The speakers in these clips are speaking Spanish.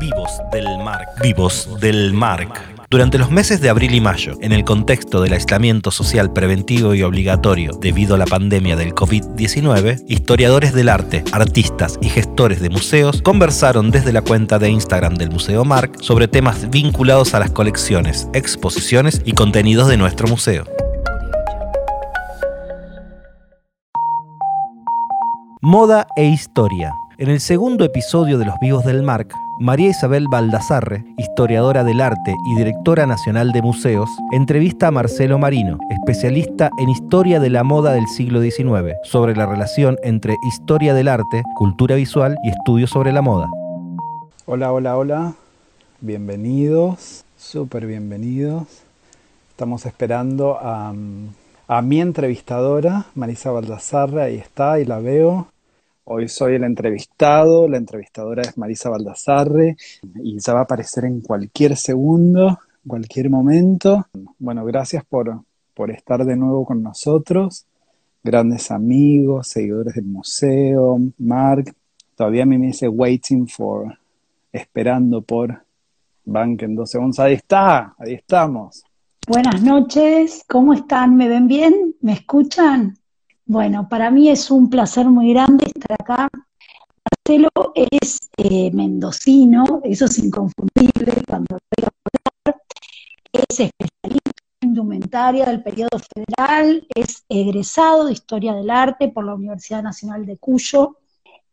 Vivos del Marc. Vivos del Marc. Durante los meses de abril y mayo, en el contexto del aislamiento social preventivo y obligatorio debido a la pandemia del COVID-19, historiadores del arte, artistas y gestores de museos conversaron desde la cuenta de Instagram del Museo Marc sobre temas vinculados a las colecciones, exposiciones y contenidos de nuestro museo. Moda e historia. En el segundo episodio de Los Vivos del Marc, María Isabel Baldassarre, historiadora del arte y directora nacional de museos, entrevista a Marcelo Marino, especialista en historia de la moda del siglo XIX, sobre la relación entre historia del arte, cultura visual y estudios sobre la moda. Hola, hola, hola. Bienvenidos, súper bienvenidos. Estamos esperando a, a mi entrevistadora, Marisa Baldassarre, ahí está, y la veo. Hoy soy el entrevistado, la entrevistadora es Marisa Baldassarre y ya va a aparecer en cualquier segundo, cualquier momento. Bueno, gracias por, por estar de nuevo con nosotros, grandes amigos, seguidores del museo, Mark. Todavía a mí me dice waiting for, esperando por Bank en 12 onzas. Ahí está, ahí estamos. Buenas noches, ¿cómo están? ¿Me ven bien? ¿Me escuchan? Bueno, para mí es un placer muy grande acá. Marcelo es eh, mendocino, eso es inconfundible cuando voy a hablar. Es especialista en indumentaria del periodo federal, es egresado de Historia del Arte por la Universidad Nacional de Cuyo,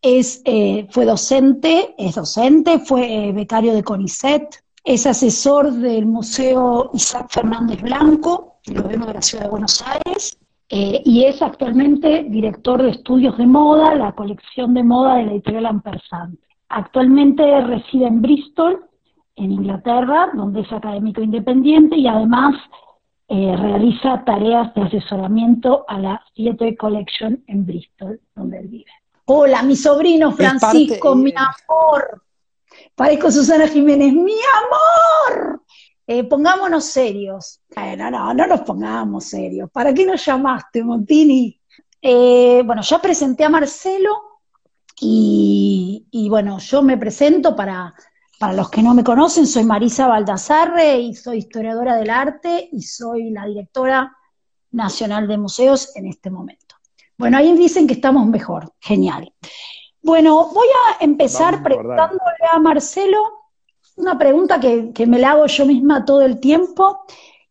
es, eh, fue docente, es docente, fue eh, becario de CONICET, es asesor del Museo Isaac Fernández Blanco, lo vemos de la Ciudad de Buenos Aires, eh, y es actualmente director de estudios de moda, la colección de moda de la editorial Ampersand. Actualmente reside en Bristol, en Inglaterra, donde es académico independiente y además eh, realiza tareas de asesoramiento a la Theatre Collection en Bristol, donde él vive. Hola, mi sobrino Francisco, mi amor. Parezco Susana Jiménez, mi amor. Eh, pongámonos serios. Bueno, no, no nos pongamos serios. ¿Para qué nos llamaste, Montini? Eh, bueno, ya presenté a Marcelo y, bueno, yo me presento para, para los que no me conocen, soy Marisa Baldassarre y soy historiadora del arte y soy la directora nacional de museos en este momento. Bueno, ahí dicen que estamos mejor, genial. Bueno, voy a empezar preguntándole a Marcelo una pregunta que, me la hago yo misma todo el tiempo,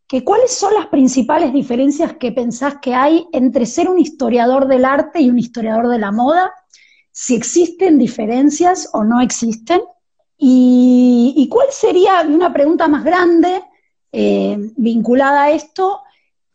que cuáles son las principales diferencias que pensás que hay entre ser un historiador del arte y un historiador de la moda, si existen diferencias o no existen, y, cuál sería, una pregunta más grande eh, vinculada a esto,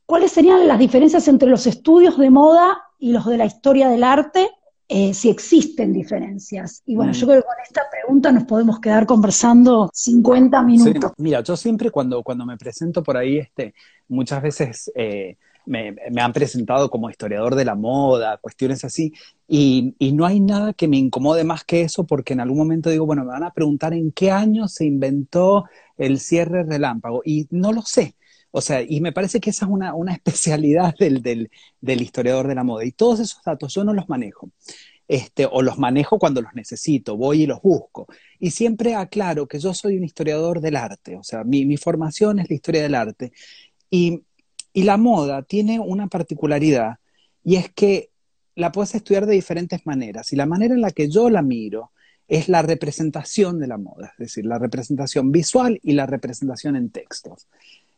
cuáles serían las diferencias entre los estudios de moda y los de la historia del arte, eh, si existen diferencias. Y bueno, yo mm. creo que con esta pregunta nos podemos quedar conversando 50 minutos. mira, yo siempre cuando, cuando me presento por ahí, este, muchas veces eh, me, han presentado como historiador de la moda, cuestiones así, y, y, no hay nada que me incomode más que eso, porque en algún momento digo, bueno, me van a preguntar en qué año se inventó el cierre relámpago, y no lo sé. O sea, y me parece que esa es una, especialidad del, del, historiador de la moda. Y todos esos datos yo no los manejo. Este, o los manejo cuando los necesito, voy y los busco. Y siempre aclaro que yo soy un historiador del arte, o sea, mi, formación es la historia del arte. Y, y, la moda tiene una particularidad, y es que la puedes estudiar de diferentes maneras. Y la manera en la que yo la miro es la representación de la moda, es decir, la representación visual y la representación en textos.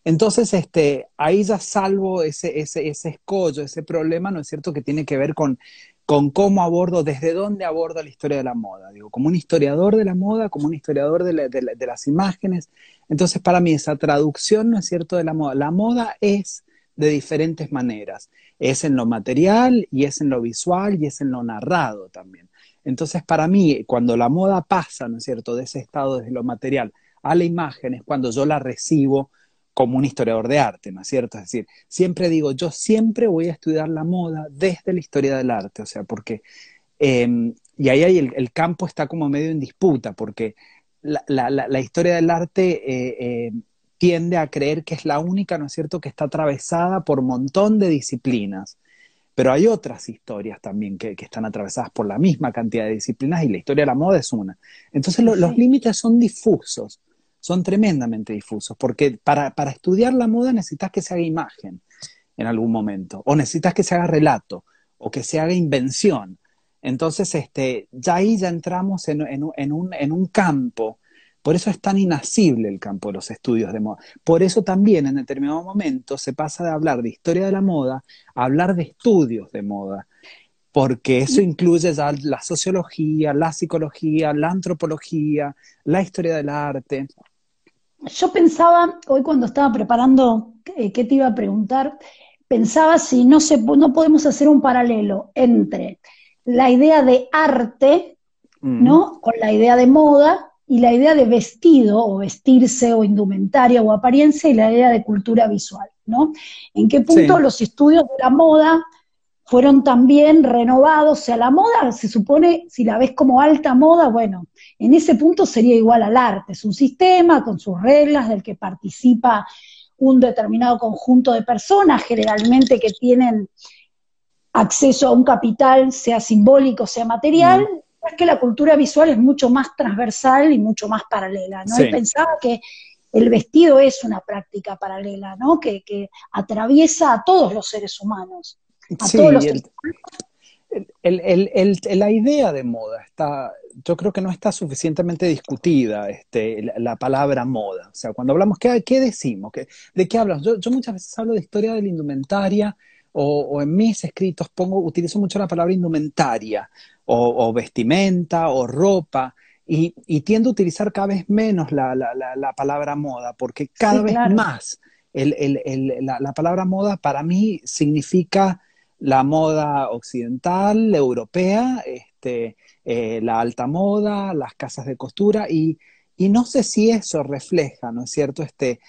Entonces, este, ahí ya salvo ese, ese, ese escollo, ese problema, ¿no es cierto?, que tiene que ver con, con cómo abordo, desde dónde abordo la historia de la moda. Digo, como un historiador de la moda, como un historiador de, de, las imágenes. Entonces, para mí, esa traducción, ¿no es cierto?, de la moda. La moda es de diferentes maneras. Es en lo material y es en lo visual y es en lo narrado también. Entonces, para mí, cuando la moda pasa, ¿no es cierto?, de ese estado desde lo material a la imagen, es cuando yo la recibo como un historiador de arte, ¿no es cierto? Es decir, siempre digo, yo siempre voy a estudiar la moda desde la historia del arte, o sea, porque, em, y ahí hay el, campo está como medio en disputa, porque la, historia del arte eh, eh, tiende a creer que es la única, ¿no es cierto?, que está atravesada por un montón de disciplinas. pero hay otras historias también que, están atravesadas por la misma cantidad de disciplinas y la historia de la moda es una. Entonces los límites son difusos, son tremendamente difusos, porque para, para estudiar la moda necesitas que se haga imagen en algún momento, o necesitas que se haga relato, o que se haga invención. Entonces, este, ya ahí ya entramos en, en, un, en un campo por eso es tan inasible el campo de los estudios de moda. Por eso también en determinado momento se pasa de hablar de historia de la moda a hablar de estudios de moda, porque eso incluye ya la sociología, la psicología, la antropología, la historia del arte. Yo pensaba, hoy cuando estaba preparando eh, qué te iba a preguntar, pensaba si no, se, no podemos hacer un paralelo entre la idea de arte, ¿no? Con la idea de moda y la idea de vestido o vestirse o indumentaria o apariencia y la idea de cultura visual, ¿no? ¿En qué punto los estudios de la moda fueron también renovados? O sea, la moda se supone, si la ves como alta moda, bueno, en ese punto sería igual al arte, es un sistema con sus reglas del que participa un determinado conjunto de personas, generalmente que tienen acceso a un capital, sea simbólico, sea material, es que la cultura visual es mucho más transversal y mucho más paralela, ¿no? pensaba que el vestido es una práctica paralela, ¿no? Que, atraviesa a todos los seres humanos. A todos los la idea de moda está, yo creo que no está suficientemente discutida este, la, palabra moda. O sea, cuando hablamos, ¿qué, qué decimos? ¿De qué hablamos? Yo, yo, muchas veces hablo de historia de la indumentaria o, o, en mis escritos pongo, utilizo mucho la palabra indumentaria o, vestimenta o ropa. Y, y, tiendo a utilizar cada vez menos la, palabra moda, porque cada vez más la, palabra moda para mí significa la moda occidental, europea, este, eh, la alta moda, las casas de costura, y, no sé si eso refleja, ¿no es cierto?, este,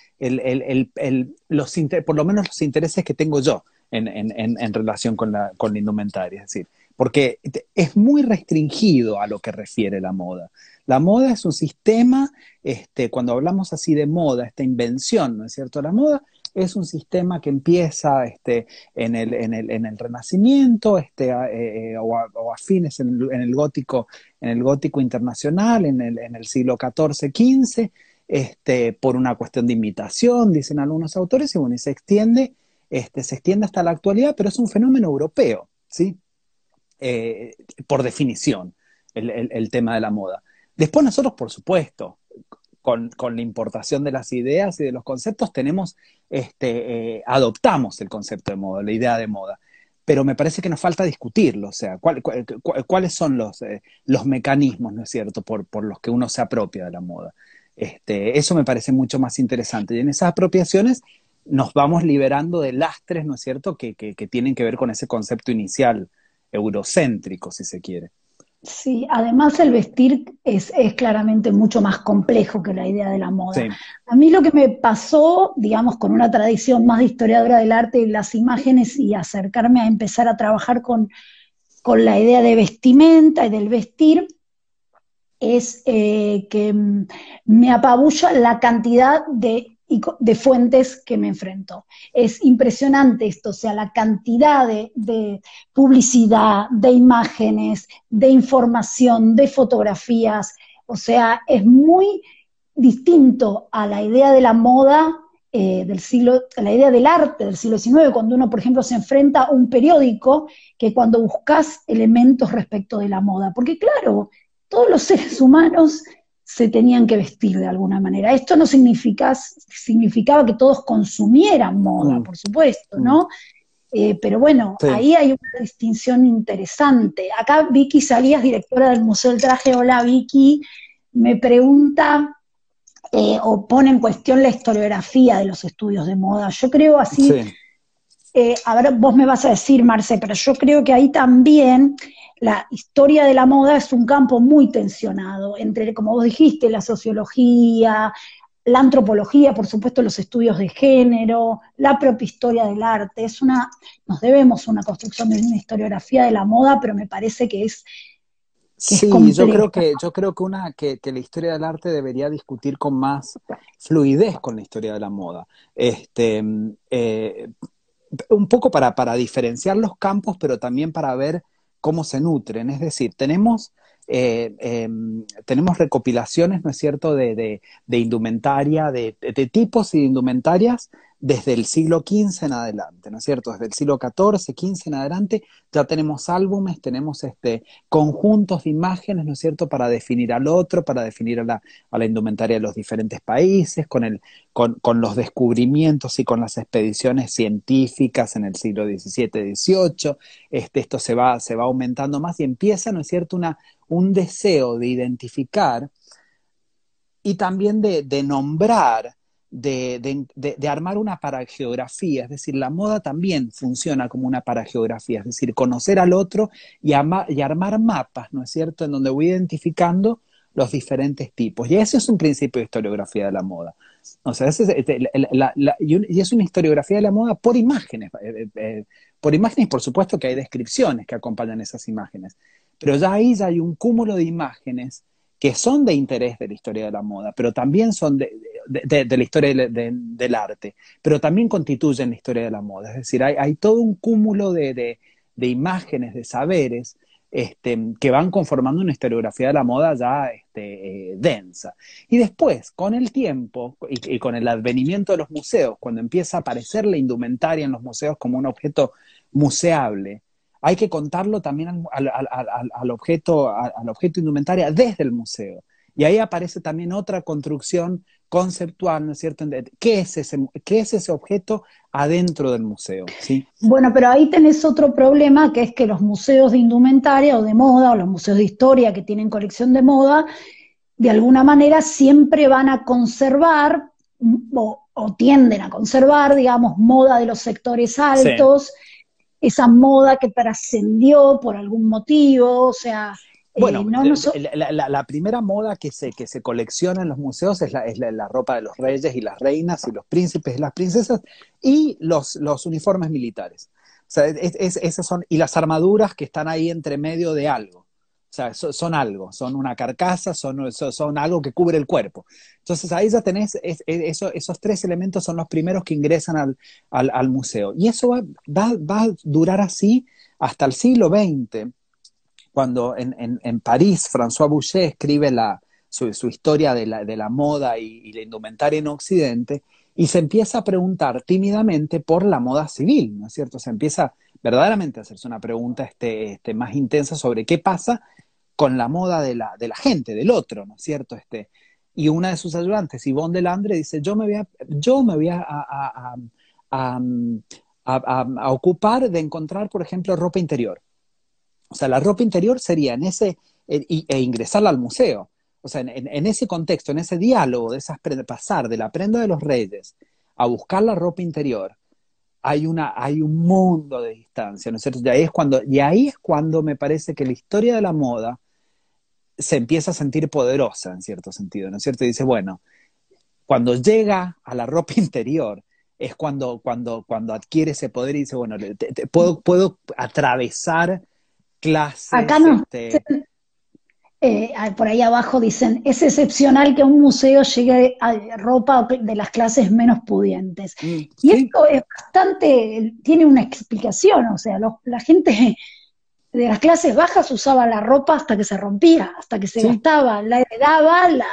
los por lo menos los intereses que tengo yo en, en relación con la, con la indumentaria. Es decir, porque es muy restringido a lo que refiere la moda. La moda es un sistema, este, cuando hablamos así de moda, esta invención, ¿no es cierto? La moda es un sistema que empieza este, en, el, en, el, en el Renacimiento este, eh, eh, o, a, fines en el, gótico, en el gótico internacional, en el, el siglo XIV, XV, este, por una cuestión de imitación, dicen algunos autores, y bueno, se extiende, este, se extiende hasta la actualidad, pero es un fenómeno europeo, ¿sí? Eh, por definición, el, tema de la moda. Después nosotros, por supuesto, con, la importación de las ideas y de los conceptos, tenemos, este, eh, adoptamos el concepto de moda, la idea de moda. Pero me parece que nos falta discutirlo, o sea, cuáles son los, eh, los mecanismos, ¿no es cierto?, por, los que uno se apropia de la moda. Este, eso me parece mucho más interesante. Y en esas apropiaciones nos vamos liberando de lastres, ¿no es cierto?, que tienen que ver con ese concepto inicial eurocéntrico, si se quiere. Sí, además el vestir es, claramente mucho más complejo que la idea de la moda. A mí lo que me pasó, digamos, con una tradición más de historiadora del arte y las imágenes y acercarme a empezar a trabajar con, con la idea de vestimenta y del vestir, es eh, que me apabulla la cantidad de de fuentes que me enfrento. Es impresionante esto, o sea, la cantidad de, publicidad, de imágenes, de información, de fotografías, o sea, es muy distinto a la idea de la moda eh, del siglo, a la idea del arte del siglo XIX, cuando uno, por ejemplo, se enfrenta a un periódico, que cuando buscas elementos respecto de la moda, porque claro, todos los seres humanos se tenían que vestir de alguna manera. Esto no significa, significaba que todos consumieran moda, mm. por supuesto, ¿no? Eh, pero bueno, ahí hay una distinción interesante. Acá Vicky Salías, directora del Museo del Traje, hola Vicky, me pregunta eh, o pone en cuestión la historiografía de los estudios de moda. Yo creo así, eh, a ver, vos me vas a decir, Marce, pero yo creo que ahí también la historia de la moda es un campo muy tensionado, entre, como vos dijiste, la sociología, la antropología, por supuesto, los estudios de género, la propia historia del arte. Es una, nos debemos una construcción de una historiografía de la moda, pero me parece que es sí, yo creo que yo creo que una que, la historia del arte debería discutir con más fluidez con la historia de la moda. Este, eh, un poco para, para diferenciar los campos, pero también para ver cómo se nutren. Es decir, tenemos eh, em, tenemos recopilaciones, ¿no es cierto?, de, indumentaria, de, de, tipos y de indumentarias desde el siglo XV en adelante, ¿no es cierto? Desde el siglo XIV, XV en adelante, ya tenemos álbumes, tenemos este, conjuntos de imágenes, ¿no es cierto?, para definir al otro, para definir a la, indumentaria de los diferentes países, con, el, con, con, los descubrimientos y con las expediciones científicas en el siglo XVII, XVIII, este, esto se va, se va aumentando más y empieza, ¿no es cierto?, una, un deseo de identificar y también de, nombrar de, armar una parageografía, es decir, la moda también funciona como una parageografía, es decir, conocer al otro y, armar mapas, ¿no es cierto?, en donde voy identificando los diferentes tipos. Y ese es un principio de historiografía de la moda. O sea, y es una historiografía de la moda por imágenes. Eh, eh, eh, por imágenes, por supuesto que hay descripciones que acompañan esas imágenes. Pero ya ahí ya hay un cúmulo de imágenes que son de interés de la historia de la moda, pero también son de, la historia del arte, pero también constituyen la historia de la moda. Es decir, hay, todo un cúmulo de, imágenes, de saberes, este, que van conformando una historiografía de la moda ya este, eh, densa. Y después, con el tiempo y, con el advenimiento de los museos, cuando empieza a aparecer la indumentaria en los museos como un objeto museable, hay que contarlo también al, objeto, al objeto indumentaria desde el museo. Y ahí aparece también otra construcción conceptual, ¿no es cierto? ¿Qué es ese, qué es ese objeto adentro del museo? ¿sí? Bueno, pero ahí tenés otro problema, que es que los museos de indumentaria o de moda, o los museos de historia que tienen colección de moda, de alguna manera siempre van a conservar o, tienden a conservar, digamos, moda de los sectores altos esa moda que trascendió por algún motivo, o sea... Eh, bueno, la, primera moda que se, que se colecciona en los museos es, la, es la, ropa de los reyes y las reinas y los príncipes y las princesas y los, los uniformes militares. O sea, esas son, y las armaduras que están ahí entre medio de algo. Sea, son, algo, son una carcasa, son, son, algo que cubre el cuerpo. Entonces ahí ya tenés, esos tres elementos son los primeros que ingresan al, museo. Y eso va, va, a durar así hasta el siglo XX, cuando en, en, París François Boucher escribe la, su, historia de la, de la moda y, la indumentaria en Occidente, y se empieza a preguntar tímidamente por la moda civil, ¿no es cierto? Se empieza verdaderamente a hacerse una pregunta este, este, más intensa sobre qué pasa con la moda de la, de la gente, del otro, ¿no es cierto? Este, y una de sus ayudantes, Yvonne Delandre, dice, yo me voy a, yo me voy a, a, ocupar de encontrar, por ejemplo, ropa interior. O sea, la ropa interior sería en ese, e, e ingresarla al museo. O sea, en, ese contexto, en ese diálogo de esas pasar de la prenda de los reyes a buscar la ropa interior, hay, una, hay un mundo de distancia, ¿no es cierto? Y ahí, es cuando, y ahí es cuando me parece que la historia de la moda se empieza a sentir poderosa en cierto sentido, ¿no es cierto? Y dice, bueno, cuando llega a la ropa interior es cuando, cuando, cuando adquiere ese poder y dice, bueno, puedo, puedo atravesar clases. Acá no. Este, eh, por ahí abajo dicen, es excepcional que un museo llegue a ropa de las clases menos pudientes. Mm, y esto es bastante, tiene una explicación, o sea, la gente de las clases bajas usaba la ropa hasta que se rompía, hasta que se gastaba, la heredaba, la,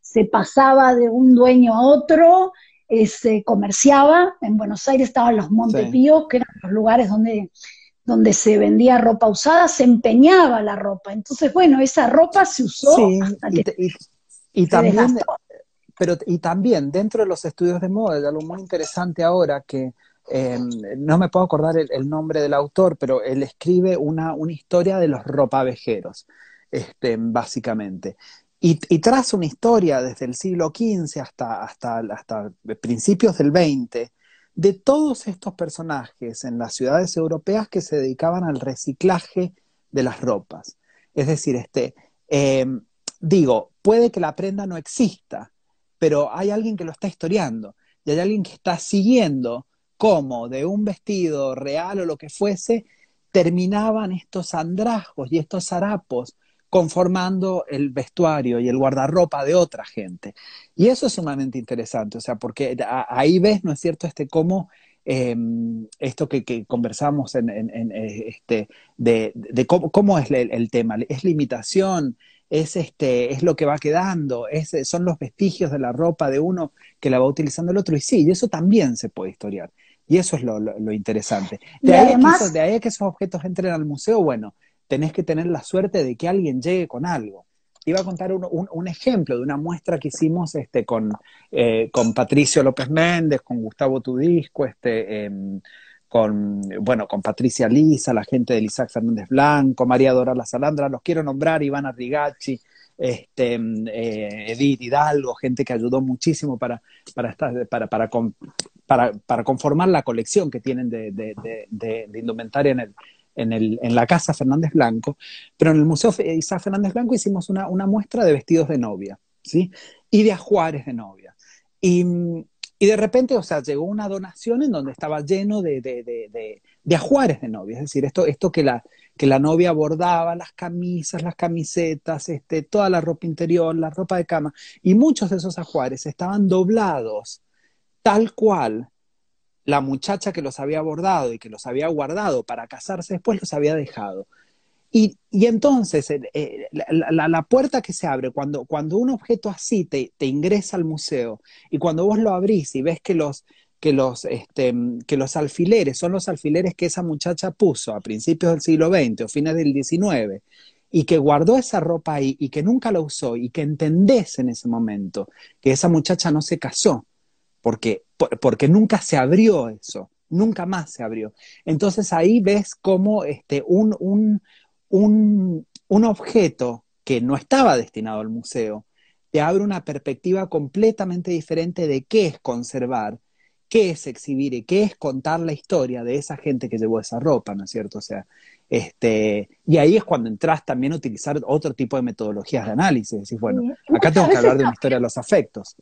se pasaba de un dueño a otro, eh, se comerciaba. En Buenos Aires estaban los Montepíos, que eran los lugares donde, donde se vendía ropa usada, se empeñaba la ropa. Entonces, bueno, esa ropa se usó hasta que y, también, pero y también dentro de los estudios de moda, algo muy interesante ahora que Em, no me puedo acordar el, nombre del autor, pero él escribe una, historia de los ropavejeros, este, básicamente. Y, traza una historia desde el siglo XV hasta principios del XX de todos estos personajes en las ciudades europeas que se dedicaban al reciclaje de las ropas. Es decir, este, em, digo, puede que la prenda no exista, pero hay alguien que lo está historiando y hay alguien que está siguiendo cómo de un vestido real o lo que fuese, terminaban estos andrajos y estos harapos conformando el vestuario y el guardarropa de otra gente. Y eso es sumamente interesante, o sea, porque ahí ves, ¿no es cierto?, este cómo em, esto que, conversamos en, este, de, cómo, es el, tema. ¿Es limitación? ¿Es, este, ¿Es lo que va quedando? ¿Es, ¿Son los vestigios de la ropa de uno que la va utilizando el otro? Y sí, y eso también se puede historiar. Y eso es lo, interesante. De, ahí además, de ahí que esos objetos entren al museo, bueno, tenés que tener la suerte de que alguien llegue con algo iba a contar un, ejemplo de una muestra que hicimos este, con, eh, con Patricio López Méndez, con Gustavo Tudisco, este, em, con, bueno, con Patricia Lisa, la gente de Isaac Fernández Blanco, María Dora La Salandra, los quiero nombrar, Ivana Rigacci, este, em, eh, Edith Hidalgo, gente que ayudó muchísimo para, para, para, para, para, para conformar la colección que tienen de, de, de, de indumentaria en el, en, el, en la Casa Fernández Blanco, pero en el Museo Isaac Fernández Blanco hicimos una, muestra de vestidos de novia, ¿sí? Y de ajuares de novia. Y, de repente, o sea, llegó una donación en donde estaba lleno de, de, ajuares de novia, es decir, esto, esto que, la, que la novia bordaba, las camisas, las camisetas, este, toda la ropa interior, la ropa de cama, y muchos de esos ajuares estaban doblados tal cual la muchacha que los había bordado y que los había guardado para casarse después los había dejado. Y, entonces eh, eh, la, puerta que se abre cuando, cuando un objeto así te, te, ingresa al museo y cuando vos lo abrís y ves que los, que, los, este, que los alfileres son los alfileres que esa muchacha puso a principios del siglo XX o fines del XIX y que guardó esa ropa ahí y que nunca la usó y que entendés en ese momento que esa muchacha no se casó, porque, porque nunca se abrió eso, nunca más se abrió. Entonces ahí ves cómo este, un, un, un, un objeto que no estaba destinado al museo te abre una perspectiva completamente diferente de qué es conservar, qué es exhibir y qué es contar la historia de esa gente que llevó esa ropa, ¿no es cierto? O sea, este, y ahí es cuando entras también a utilizar otro tipo de metodologías de análisis. Decís, bueno, acá tengo que hablar de una historia de los afectos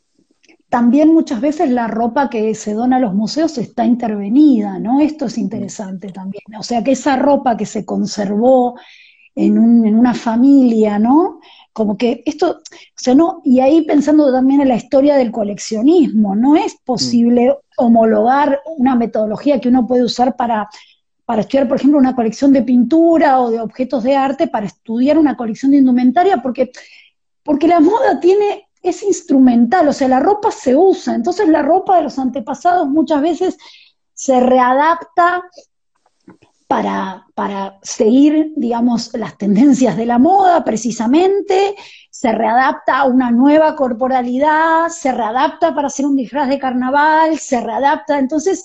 también muchas veces la ropa que se dona a los museos está intervenida, ¿no? Esto es interesante también. O sea, que esa ropa que se conservó en, una familia, ¿no? Como que esto, o sea, no, y ahí pensando también en la historia del coleccionismo, no es posible mm. homologar una metodología que uno puede usar para, para estudiar, por ejemplo, una colección de pintura o de objetos de arte, para estudiar una colección de indumentaria, porque, porque la moda tiene es instrumental, o sea, la ropa se usa, entonces la ropa de los antepasados muchas veces se readapta para, seguir, digamos, las tendencias de la moda precisamente, se readapta a una nueva corporalidad, se readapta para hacer un disfraz de carnaval, se readapta, entonces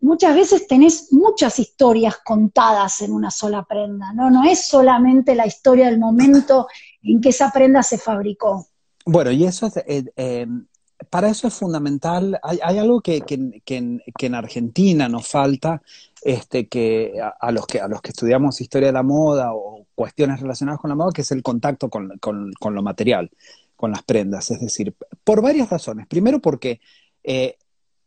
muchas veces tenés muchas historias contadas en una sola prenda, ¿no? No es solamente la historia del momento en que esa prenda se fabricó. Bueno, y eso es, eh, em, para eso es fundamental, hay, algo que, en, Argentina nos falta, este, que a, los que a los que estudiamos historia de la moda o cuestiones relacionadas con la moda, que es el contacto con, lo material, con las prendas. Es decir, por varias razones. Primero, porque eh,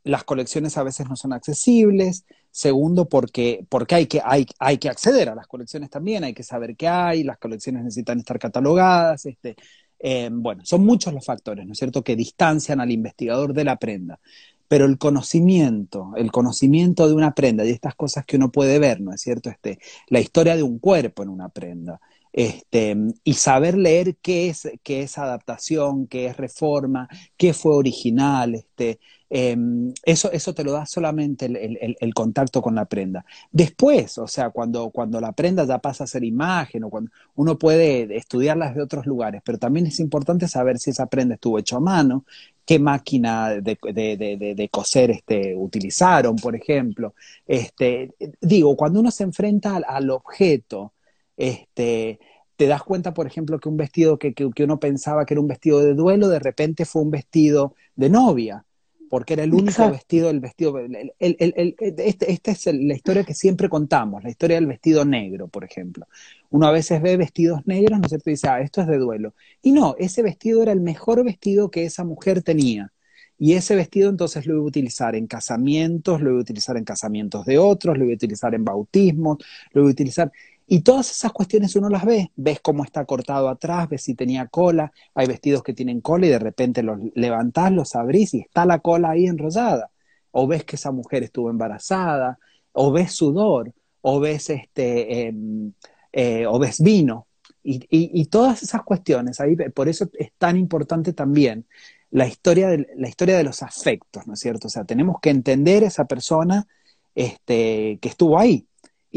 las colecciones a veces no son accesibles. Segundo, porque, porque hay, que, hay, hay que acceder a las colecciones también, hay que saber qué hay, las colecciones necesitan estar catalogadas. Este, eh, bueno, son muchos los factores, ¿no es cierto?, que distancian al investigador de la prenda. Pero el conocimiento, el conocimiento de una prenda, y estas cosas que uno puede ver, ¿no es cierto? Este, la historia de un cuerpo en una prenda, este, y saber leer qué es, qué es adaptación, qué es reforma, qué fue original, este, Em, eso, eso te lo da solamente el, contacto con la prenda. Después, o sea, cuando, cuando la prenda ya pasa a ser imagen o cuando uno puede estudiarlas de otros lugares, pero también es importante saber si esa prenda estuvo hecha a mano, qué máquina de, coser este, utilizaron, por ejemplo. Este, digo, cuando uno se enfrenta al, objeto, este, te das cuenta, por ejemplo, que un vestido que, que, uno pensaba que era un vestido de duelo, de repente fue un vestido de novia porque era el único vestido, el vestido, este, esta es la historia que siempre contamos, la historia del vestido negro, por ejemplo. Uno a veces ve vestidos negros, ¿no es cierto? Y dice, ah, esto es de duelo. Y no, ese vestido era el mejor vestido que esa mujer tenía. Y ese vestido entonces lo iba a utilizar en casamientos, lo iba a utilizar en casamientos de otros, lo iba a utilizar en bautismos, lo iba a utilizar. Y todas esas cuestiones uno las ve, ves cómo está cortado atrás, ves si tenía cola, hay vestidos que tienen cola y de repente los levantás, los abrís y está la cola ahí enrollada. o ves que esa mujer estuvo embarazada, o ves sudor, o ves, este, em, eh, o ves vino, y, todas esas cuestiones, ahí, por eso es tan importante también la historia, de, la historia de los afectos, ¿no es cierto? O sea, tenemos que entender esa persona este, que estuvo ahí.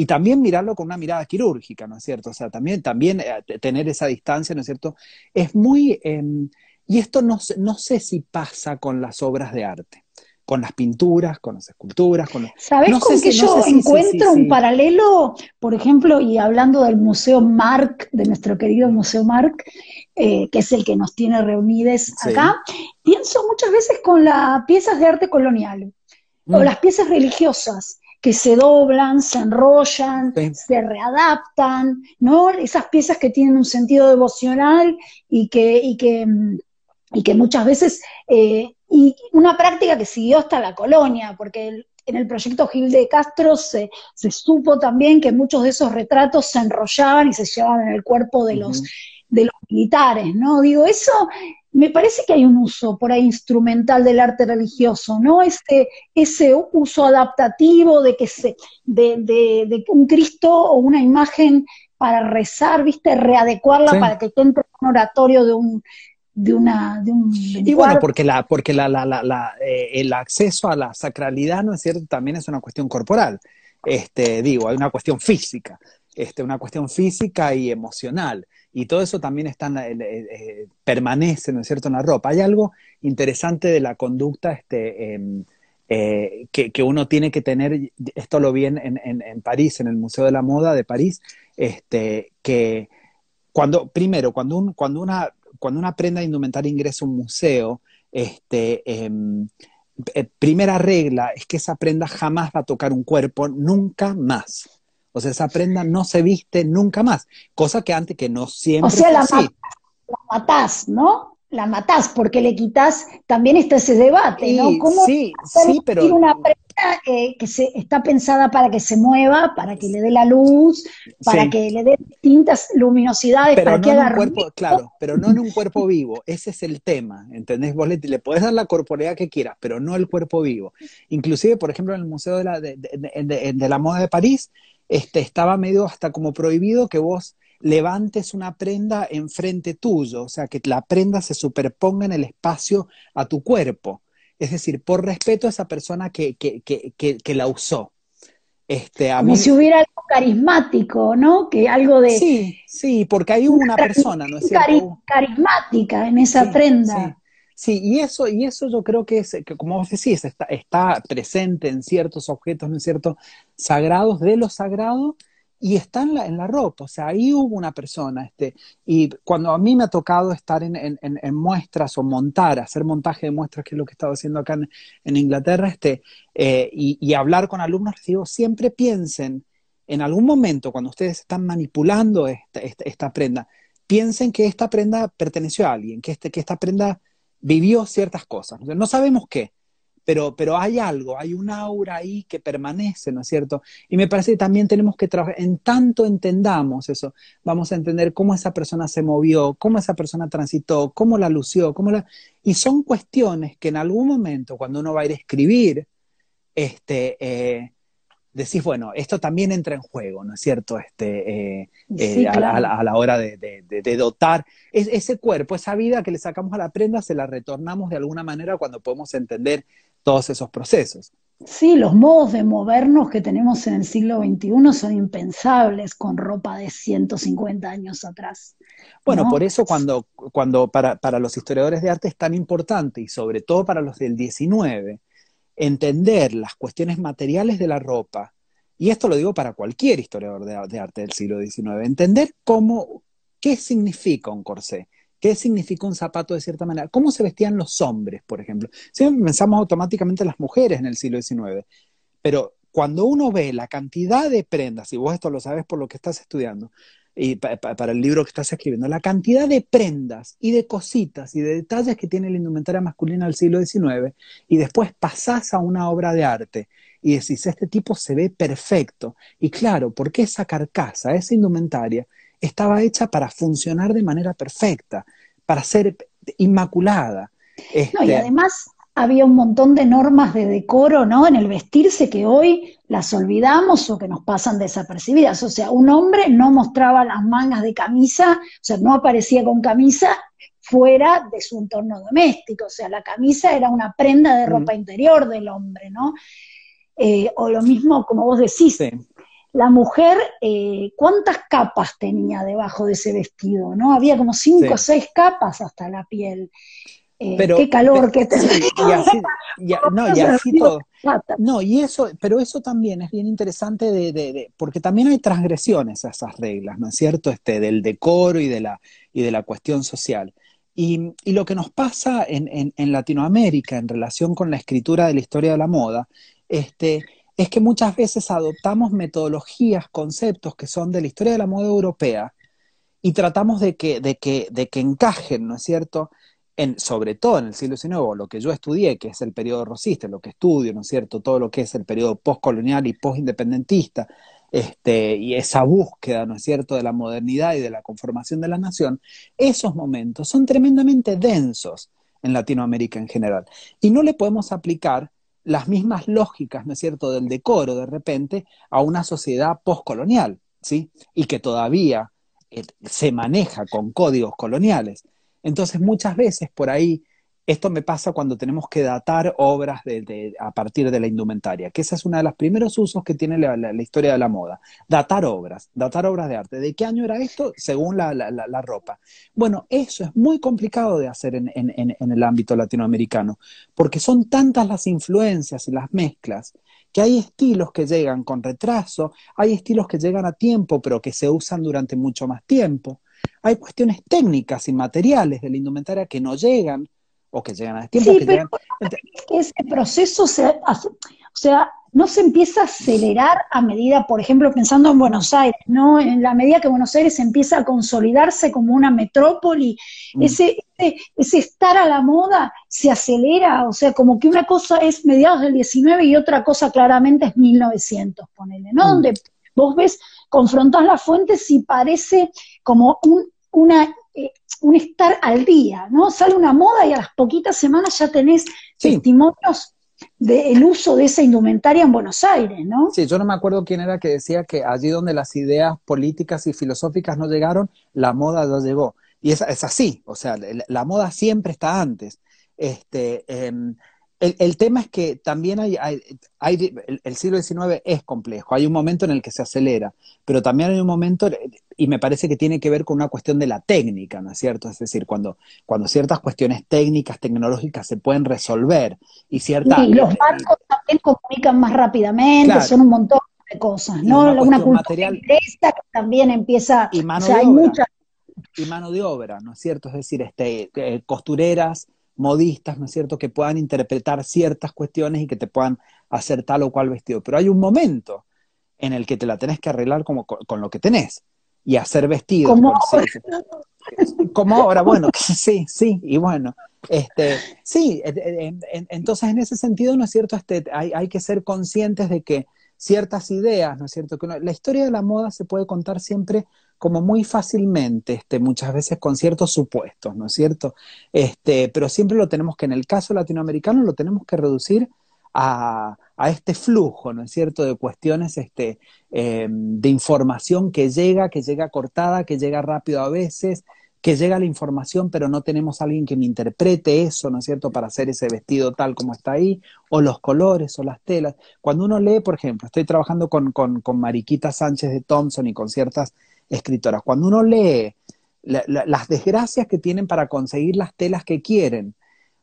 Y también mirarlo con una mirada quirúrgica, ¿no es cierto? O sea, también, también eh, tener esa distancia, ¿no es cierto? Es muy... Em, y esto no, no sé si pasa con las obras de arte con las pinturas, con las esculturas, con los... ¿Sabes con qué yo encuentro un paralelo? Por ejemplo, y hablando del Museo Marc, de nuestro querido Museo Marc, eh, que es el que nos tiene reunidos acá, pienso muchas veces con las piezas de arte colonial o mm. las piezas religiosas que se doblan, se enrollan, se readaptan, ¿no? Esas piezas que tienen un sentido devocional y que, y que, y que muchas veces eh, y una práctica que siguió hasta la colonia, porque en el proyecto Gil de Castro se, supo también que muchos de esos retratos se enrollaban y se llevaban en el cuerpo de los, de los militares, ¿no? Digo, eso me parece que hay un uso por ahí instrumental del arte religioso, ¿no? Ese, ese uso adaptativo de que se, de, de, un Cristo o una imagen para rezar, viste, readecuarla para que entre un oratorio de un, de una de un y bueno porque la porque la, la, la, eh, el acceso a la sacralidad no es cierto también es una cuestión corporal. Este digo hay una cuestión física este una cuestión física y emocional. Y todo eso también está eh, eh, permanece no es cierto en la ropa. Hay algo interesante de la conducta este em, que, que, uno tiene que tener esto lo vi en, en, en París en el Museo de la Moda de París este que cuando primero cuando un, cuando una cuando una prenda de indumentaria ingresa a un museo, este, em, eh, primera regla es que esa prenda jamás va a tocar un cuerpo, nunca más. O sea, esa prenda no se viste nunca más, cosa que antes que no siempre. O sea, la, la matás, ¿no? La matás porque le quitas, también está ese debate, ¿no? ¿Cómo sí, sí, pero una prenda que se, está pensada para que se mueva, para que le dé la luz, para que le dé distintas luminosidades, pero para no que haga un cuerpo, Claro, pero no en un cuerpo vivo, ese es el tema, ¿entendés? Vos le, le podés dar la corporeidad que quieras, pero no el cuerpo vivo. Inclusive, por ejemplo, en el Museo de la, de, de, la Moda de París, este, estaba medio hasta como prohibido que vos levantes una prenda enfrente tuyo, o sea, que la prenda se superponga en el espacio a tu cuerpo. Es decir, por respeto a esa persona que, que, que, que la usó. Este, Como si hubiera algo carismático, ¿no? Que algo de... Sí, sí, porque hay una, persona, ¿no es cierto? carismática en esa prenda. Sí. y eso, y eso yo creo que es, que como vos decís, está, presente en ciertos objetos, ¿no es cierto? Sagrados de lo sagrado y está en la, en la ropa, o sea, ahí hubo una persona, este, y cuando a mí me ha tocado estar en, en, en muestras o montar, hacer montaje de muestras, que es lo que he estado haciendo acá en, Inglaterra, este, eh, y, y, hablar con alumnos, les digo, siempre piensen, en algún momento, cuando ustedes están manipulando esta, esta, esta prenda, piensen que esta prenda perteneció a alguien, que, este, que esta prenda vivió ciertas cosas, no sabemos qué, pero, pero hay algo, hay un aura ahí que permanece, ¿no es cierto? Y me parece que también tenemos que trabajar, en tanto entendamos eso, vamos a entender cómo esa persona se movió, cómo esa persona transitó, cómo la lució, cómo la... Y son cuestiones que en algún momento, cuando uno va a ir a escribir, este, eh, decís, bueno, esto también entra en juego, ¿no es cierto? Este, eh, eh, a, la, hora de, dotar ese cuerpo, esa vida que le sacamos a la prenda, se la retornamos de alguna manera cuando podemos entender todos esos procesos. Sí, los modos de movernos que tenemos en el siglo XXI son impensables con ropa de 150 años atrás. Bueno, por eso cuando, cuando para, para, los historiadores de arte es tan importante, y sobre todo para los del XIX, entender las cuestiones materiales de la ropa, y esto lo digo para cualquier historiador de, arte del siglo XIX, entender cómo, qué significa un corsé, ¿Qué significa un zapato de cierta manera? ¿Cómo se vestían los hombres, por ejemplo? Siempre pensamos automáticamente en las mujeres en el siglo XIX, pero cuando uno ve la cantidad de prendas, y vos esto lo sabes por lo que estás estudiando, y para el libro que estás escribiendo, la cantidad de prendas y de cositas y de detalles que tiene la indumentaria masculina del siglo XIX, y después pasás a una obra de arte y decís, este tipo se ve perfecto. Y claro, porque esa carcasa, esa indumentaria, estaba hecha para funcionar de manera perfecta, para ser inmaculada. No, y este, además había un montón de normas de decoro, ¿no? En el vestirse que hoy las olvidamos o que nos pasan desapercibidas. O sea, un hombre no mostraba las mangas de camisa, o sea, no aparecía con camisa fuera de su entorno doméstico. O sea, la camisa era una prenda de ropa interior del hombre, ¿no? Eh, o lo mismo, como vos decís, la mujer, eh, ¿cuántas capas tenía debajo de ese vestido? ¿No? Había como cinco o seis capas hasta la piel. Eh, pero, qué calor que y así, no, y así todo. No, y eso, pero eso también es bien interesante de, de, porque también hay transgresiones a esas reglas, ¿no es cierto? Este, del decoro y de la, y de la cuestión social. Y, y lo que nos pasa en, en, en, Latinoamérica en relación con la escritura de la historia de la moda, este, es que muchas veces adoptamos metodologías, conceptos que son de la historia de la moda europea y tratamos de que, de que, de que encajen, ¿no es cierto? Sobre todo en el siglo XIX, lo que yo estudié, que es el periodo rosista, lo que estudio, ¿no es cierto? Todo lo que es el periodo postcolonial y postindependentista, este, y esa búsqueda, ¿no es cierto?, de la modernidad y de la conformación de la nación, esos momentos son tremendamente densos en Latinoamérica en general. Y no le podemos aplicar las mismas lógicas, ¿no es cierto?, del decoro de repente a una sociedad postcolonial, ¿sí? Y que todavía eh, se maneja con códigos coloniales. Entonces, muchas veces por ahí, esto me pasa cuando tenemos que datar obras de, a partir de la indumentaria, que ese es uno de los primeros usos que tiene la, historia de la moda. Datar obras, datar obras de arte. ¿De qué año era esto? Según la, ropa. Bueno, eso es muy complicado de hacer en el ámbito latinoamericano, porque son tantas las influencias y las mezclas que hay estilos que llegan con retraso, hay estilos que llegan a tiempo, pero que se usan durante mucho más tiempo hay cuestiones técnicas y materiales de la indumentaria que no llegan o que llegan a tiempo. Sí, pero ese proceso se hace, o sea, no se empieza a acelerar a medida, por ejemplo, pensando en Buenos Aires, ¿no? En la medida que Buenos Aires empieza a consolidarse como una metrópoli, mm. ese, ese, estar a la moda se acelera, o sea, como que una cosa es mediados del 19 y otra cosa claramente es 1900, ponele, ¿no? Mm. Donde vos ves confrontas las fuentes y parece como un, una, eh, un estar al día, ¿no? Sale una moda y a las poquitas semanas ya tenés testimonios del uso de esa indumentaria en Buenos Aires, ¿no? Sí, yo no me acuerdo quién era que decía que allí donde las ideas políticas y filosóficas no llegaron, la moda ya llegó. Y es, es así, o sea, la, moda siempre está antes. Este, em, el, tema es que también hay, hay, el, siglo XIX es complejo, hay un momento en el que se acelera, pero también hay un momento, y me parece que tiene que ver con una cuestión de la técnica, ¿no es cierto? Es decir, cuando, cuando ciertas cuestiones técnicas, tecnológicas se pueden resolver y ciertas... Sí, los barcos también comunican más rápidamente, son un montón de cosas, ¿no? Una, una cultura material, que también empieza... Y mano, de obra, y mano de obra, ¿no es cierto? Es decir, este, eh, costureras modistas, ¿no es cierto?, que puedan interpretar ciertas cuestiones y que te puedan hacer tal o cual vestido. Pero hay un momento en el que te la tenés que arreglar como con, lo que tenés y hacer vestidos. Como, como ahora, bueno, sí, sí, y bueno, este, sí, entonces en ese sentido, ¿no es cierto?, este, hay, hay que ser conscientes de que ciertas ideas, ¿no es cierto? Que la historia de la moda se puede contar siempre como muy fácilmente, este, muchas veces con ciertos supuestos, ¿no es cierto? Este, pero siempre lo tenemos que, en el caso latinoamericano, lo tenemos que reducir a, a este flujo, ¿no es cierto?, de cuestiones este, eh, de información que llega, que llega cortada, que llega rápido a veces, que llega la información, pero no tenemos a alguien que me interprete eso, ¿no es cierto?, para hacer ese vestido tal como está ahí, o los colores, o las telas. Cuando uno lee, por ejemplo, estoy trabajando con, con, con Mariquita Sánchez de Thompson y con ciertas escritoras. Cuando uno lee las desgracias que tienen para conseguir las telas que quieren,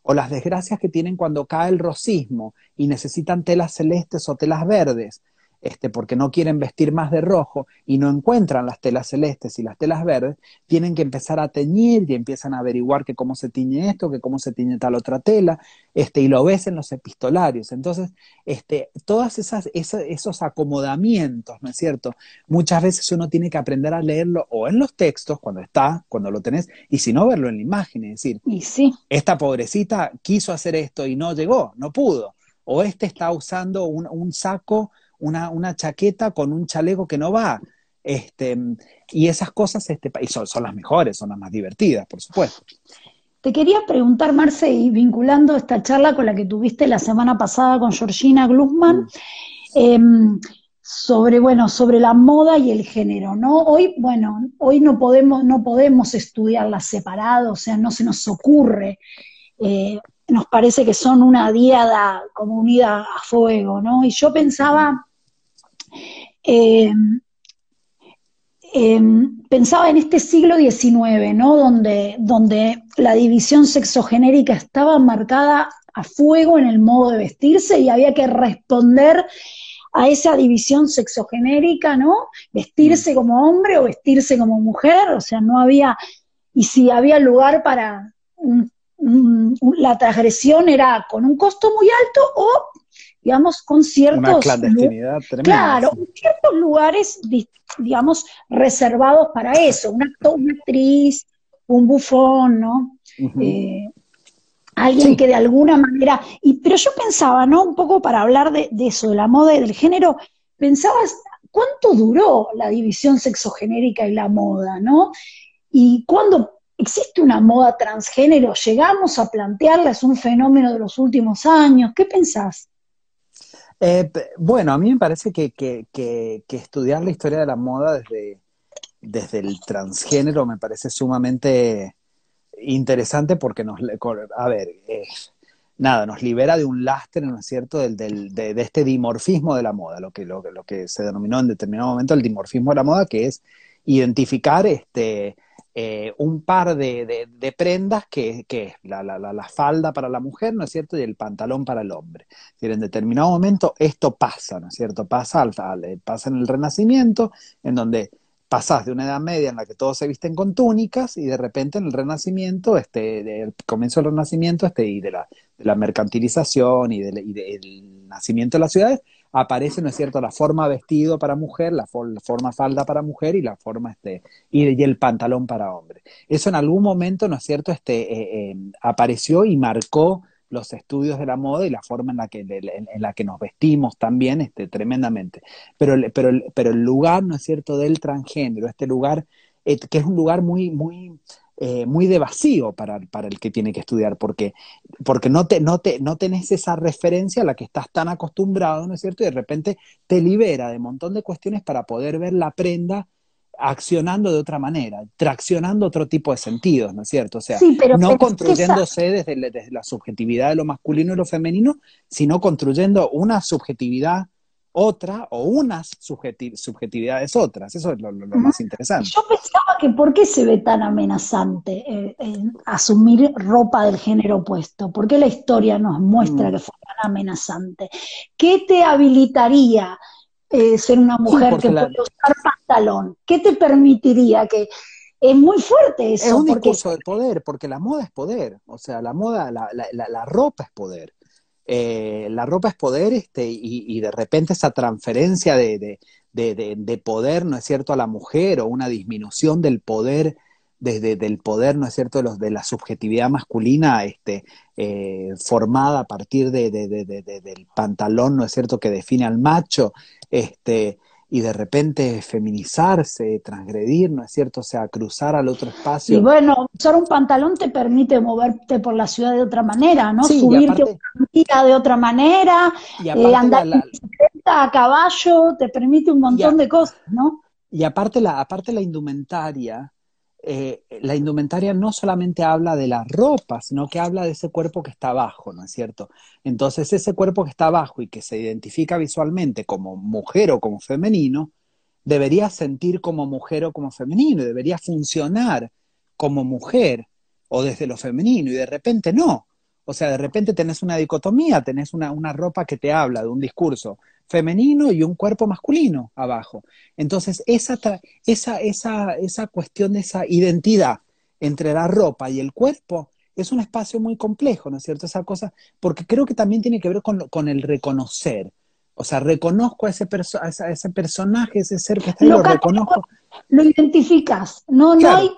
o las desgracias que tienen cuando cae el rosismo y necesitan telas celestes o telas verdes, este, porque no quieren vestir más de rojo y no encuentran las telas celestes y las telas verdes, tienen que empezar a teñir y empiezan a averiguar que cómo se tiñe esto, que cómo se tiñe tal otra tela, este, y lo ves en los epistolarios. Entonces, este, todos esas, esos acomodamientos, ¿no es cierto? Muchas veces uno tiene que aprender a leerlo o en los textos, cuando está, cuando lo tenés, y si no, verlo en la imagen, es decir, y sí. esta pobrecita quiso hacer esto y no llegó, no pudo. O este está usando un, un saco una, una chaqueta con un chaleco que no va. Este, y esas cosas este, y son, son las mejores, son las más divertidas, por supuesto. te quería preguntar, Marce, y vinculando esta charla con la que tuviste la semana pasada con Georgina Glusman, mm. em, sobre, bueno, sobre la moda y el género, ¿no? Hoy, bueno, hoy no podemos, no podemos estudiarlas separadas, o sea, no se nos ocurre. Eh, nos parece que son una diada como unida a fuego, ¿no? Y yo pensaba, em, em, pensaba en este siglo XIX, ¿no? Donde, donde la división sexogenérica estaba marcada a fuego en el modo de vestirse y había que responder a esa división sexogenérica, ¿no? Vestirse como hombre o vestirse como mujer, o sea, no había, y si había lugar para la transgresión era con un costo muy alto o, digamos, con ciertos... Una clandestinidad tremenda. Claro, ciertos lugares, digamos, reservados para eso, una actriz, un bufón, ¿no? Eh, alguien que de alguna manera... Y, pero yo pensaba, ¿no? Un poco para hablar de, de eso, de la moda y del género, pensabas, ¿cuánto duró la división sexogenérica y la moda, ¿no? Y cuándo ¿Existe una moda transgénero? ¿Llegamos a plantearla? ¿Es un fenómeno de los últimos años? ¿Qué pensás? Eh, bueno, a mí me parece que, estudiar la historia de la moda desde, desde el transgénero me parece sumamente interesante porque nos, a ver, nada, nos libera de un lastre, ¿no es cierto?, del, de, de, este dimorfismo de la moda, lo que, lo, lo que se denominó en determinado momento el dimorfismo de la moda, que es identificar este, eh, un par de, prendas que, es la, falda para la mujer, ¿no es cierto? Y el pantalón para el hombre. en determinado momento esto pasa, ¿no es cierto? Pasa, pasa en el Renacimiento, en donde pasás de una edad media en la que todos se visten con túnicas y de repente en el Renacimiento, este, el comienzo del Renacimiento este, y de la, de la mercantilización y, y del nacimiento de las ciudades, aparece, ¿no es cierto?, la forma vestido para mujer, la, forma falda para mujer y la forma, este, y, el pantalón para hombre. Eso en algún momento, ¿no es cierto?, este, eh, eh, apareció y marcó los estudios de la moda y la forma en la que, en, la que nos vestimos también, este, tremendamente. Pero, pero, pero el lugar, ¿no es cierto?, del transgénero, este lugar, eh, que es un lugar muy, muy, eh, muy de vacío para, el que tiene que estudiar, porque, porque no, te, no, te, no tenés esa referencia a la que estás tan acostumbrado, ¿no es cierto? Y de repente te libera de un montón de cuestiones para poder ver la prenda accionando de otra manera, traccionando otro tipo de sentidos, ¿no es cierto? O sea, no construyéndose desde, desde, la subjetividad de lo masculino y lo femenino, sino construyendo una subjetividad otra o unas subjetividades otras. Eso es lo, más interesante. Yo pensaba que por qué se ve tan amenazante eh, asumir ropa del género opuesto. ¿Por qué la historia nos muestra mm. que fue tan amenazante? ¿Qué te habilitaría eh, ser una mujer que puede usar pantalón? ¿Qué te permitiría que... Es muy fuerte eso. Es un discurso de poder, porque la moda es poder. O sea, la moda, la, la ropa es poder. Eh, la ropa es poder este, y, de repente esa transferencia de, poder, ¿no es cierto?, a la mujer o una disminución del poder, desde del poder, ¿no es cierto?, de, los, de la subjetividad masculina este, eh, formada a partir del pantalón, ¿no es cierto?, que define al macho, este, y de repente feminizarse, transgredir, ¿no es cierto? O sea, cruzar al otro espacio. Y bueno, usar un pantalón te permite moverte por la ciudad de otra manera, ¿no? Subirte a de otra manera, eh, andar a caballo, te permite un montón de cosas, ¿no? Y aparte la, aparte la indumentaria, eh, la indumentaria no solamente habla de la ropa, sino que habla de ese cuerpo que está abajo, ¿no es cierto? Entonces ese cuerpo que está abajo y que se identifica visualmente como mujer o como femenino, debería sentir como mujer o como femenino, debería funcionar como mujer o desde lo femenino, y de repente no. O sea, de repente tenés una dicotomía, tenés una, una ropa que te habla de un discurso femenino y un cuerpo masculino abajo. Entonces, esa, esa, esa, esa cuestión de esa identidad entre la ropa y el cuerpo es un espacio muy complejo, ¿no es cierto? Esa cosa, porque creo que también tiene que ver con, con el reconocer. O sea, reconozco a ese, a ese personaje, ese ser que está ahí, lo, reconozco. Lo identificas, no, no hay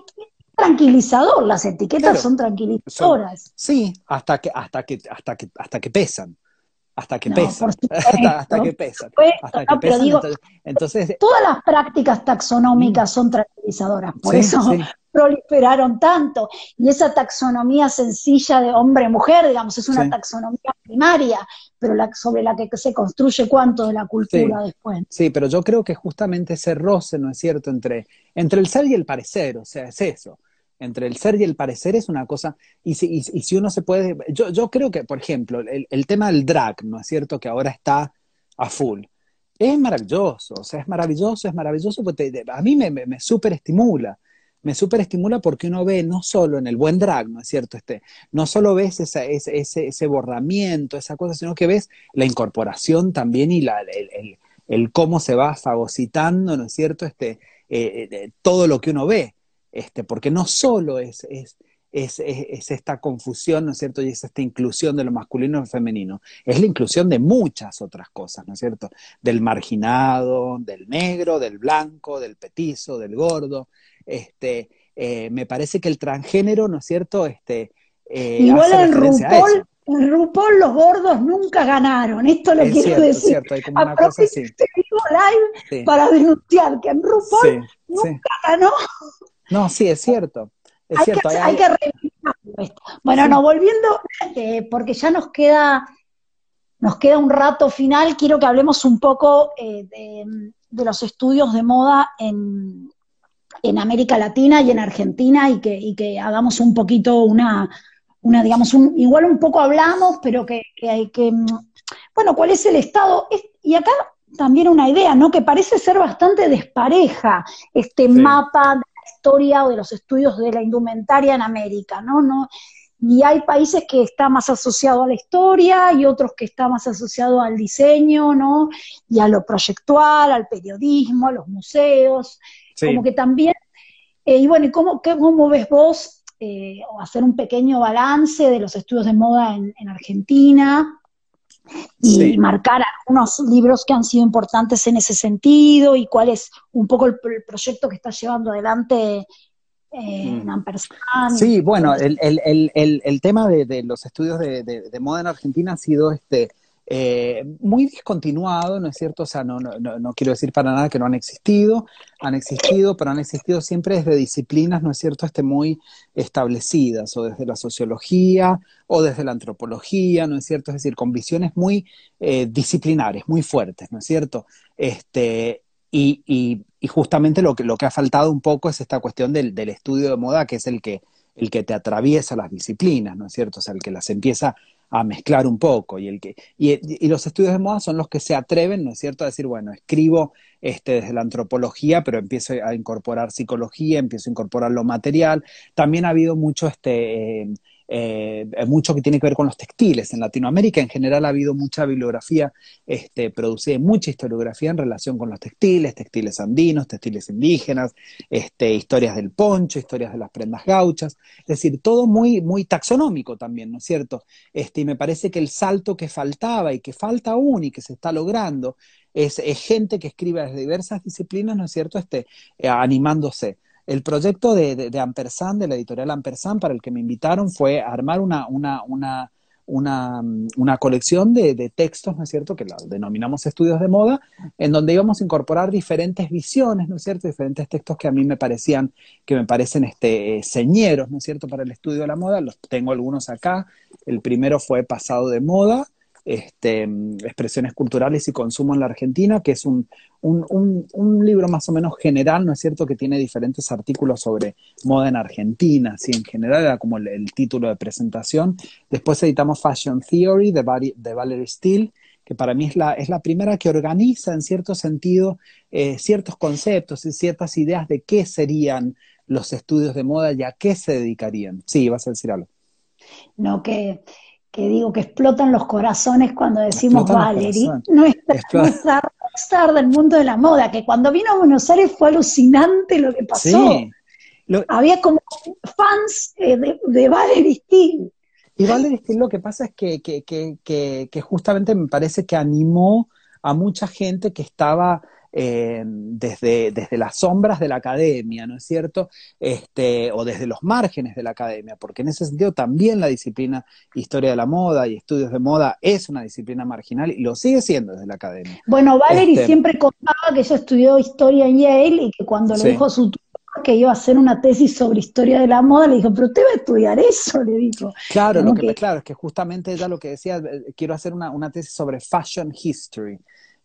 tranquilizador, las etiquetas son tranquilizadoras. sí, hasta que, hasta que, hasta que, hasta que pesan hasta que pesa, hasta, que pesa, hasta que pesa. entonces, todas las prácticas taxonómicas mm. son tranquilizadoras, por eso proliferaron tanto. Y esa taxonomía sencilla de hombre-mujer, digamos, es una taxonomía primaria, pero la, sobre la que se construye cuánto de la cultura después. Sí, pero yo creo que justamente ese roce, ¿no es cierto?, entre, entre el ser y el parecer, o sea, es eso entre el ser y el parecer es una cosa, y si, y, si uno se puede, yo, yo, creo que, por ejemplo, el, el, tema del drag, ¿no es cierto?, que ahora está a full, es maravilloso, o sea, es maravilloso, es maravilloso, porque a mí me, me, me súper estimula, me súper estimula porque uno ve no solo en el buen drag, ¿no es cierto?, este, no solo ves ese, ese, ese borramiento, esa cosa, sino que ves la incorporación también y la, el, el, el cómo se va fagocitando, ¿no es cierto?, este, eh, eh todo lo que uno ve este, porque no solo es, es, es, es, esta confusión, ¿no es cierto? Y es esta inclusión de lo masculino y lo femenino, es la inclusión de muchas otras cosas, ¿no es cierto? Del marginado, del negro, del blanco, del petizo, del gordo. Este, eh, me parece que el transgénero, ¿no es cierto? Este, eh, Igual en RuPaul, en RuPaul los gordos nunca ganaron, esto lo quiero decir. Cierto, hay como una cosa así. live para denunciar que en RuPaul nunca ganó no, sí, es cierto. Es hay cierto. Que, hay, que esto. Bueno, no, volviendo, eh, porque ya nos queda, nos queda un rato final, quiero que hablemos un poco eh, de, los estudios de moda en, en, América Latina y en Argentina y que, y que hagamos un poquito una, una digamos, un, igual un poco hablamos, pero que, hay que, bueno, ¿cuál es el estado? y acá también una idea, ¿no? Que parece ser bastante despareja este mapa historia o de los estudios de la indumentaria en América, ¿no? no y hay países que está más asociado a la historia y otros que está más asociado al diseño, ¿no? Y a lo proyectual, al periodismo, a los museos, como que también, eh, y bueno, ¿y cómo, cómo ves vos eh, hacer un pequeño balance de los estudios de moda en, en Argentina? Y marcar algunos libros que han sido importantes en ese sentido y cuál es un poco el, proyecto que está llevando adelante eh, mm. Sí, bueno, el, el, el, el tema de, de, los estudios de, de, moda en Argentina ha sido este eh, muy discontinuado, ¿no es cierto? O sea, no, no, no, quiero decir para nada que no han existido, han existido, pero han existido siempre desde disciplinas, ¿no es cierto?, este, muy establecidas, o desde la sociología, o desde la antropología, ¿no es cierto? Es decir, con visiones muy eh, disciplinares, muy fuertes, ¿no es cierto? Este, y, y, y, justamente lo que, lo que ha faltado un poco es esta cuestión del, del estudio de moda, que es el que, el que te atraviesa las disciplinas, ¿no es cierto? O sea, el que las empieza a mezclar un poco y el que y, los estudios de moda son los que se atreven, ¿no es cierto?, a decir, bueno, escribo este desde la antropología, pero empiezo a incorporar psicología, empiezo a incorporar lo material. También ha habido mucho este eh, eh, mucho que tiene que ver con los textiles. En Latinoamérica en general ha habido mucha bibliografía este, producida, mucha historiografía en relación con los textiles, textiles andinos, textiles indígenas, este, historias del poncho, historias de las prendas gauchas, es decir, todo muy, muy taxonómico también, ¿no es cierto? Este, y me parece que el salto que faltaba y que falta aún y que se está logrando es, gente que escribe desde diversas disciplinas, ¿no es cierto?, este, eh, animándose. El proyecto de, de, de, Ampersand, de la editorial Ampersand, para el que me invitaron, fue armar una, una, una, una, una colección de, textos, ¿no es cierto?, que la denominamos estudios de moda, en donde íbamos a incorporar diferentes visiones, ¿no es cierto?, diferentes textos que a mí me parecían, que me parecen este, señeros, ¿no es cierto?, para el estudio de la moda. Los tengo algunos acá. El primero fue Pasado de Moda, este, expresiones culturales y consumo en la Argentina, que es un, un, libro más o menos general, ¿no es cierto?, que tiene diferentes artículos sobre moda en Argentina, sí, en general era como el, título de presentación. Después editamos Fashion Theory de, de Valerie Steele, que para mí es la, es la primera que organiza en cierto sentido eh, ciertos conceptos y ciertas ideas de qué serían los estudios de moda y a qué se dedicarían. Sí, vas a decir algo. No, que que digo que explotan los corazones cuando decimos Valerie, nuestra, star del mundo de la moda, que cuando vino a Buenos Aires fue alucinante lo que pasó. Había como fans eh, de, de, Valerie Steele. Y Valerie Steele lo que pasa es que, que, que, que, justamente me parece que animó a mucha gente que estaba eh, desde, desde las sombras de la academia, ¿no es cierto? Este, o desde los márgenes de la academia, porque en ese sentido también la disciplina historia de la moda y estudios de moda es una disciplina marginal y lo sigue siendo desde la academia. Bueno, Valerie este, siempre contaba que ella estudió historia en Yale y que cuando le dijo a su que iba a hacer una tesis sobre historia de la moda, le dijo, pero usted va a estudiar eso, le dijo. Claro, lo que, claro, es que justamente ella lo que decía, eh, quiero hacer una, una tesis sobre fashion history.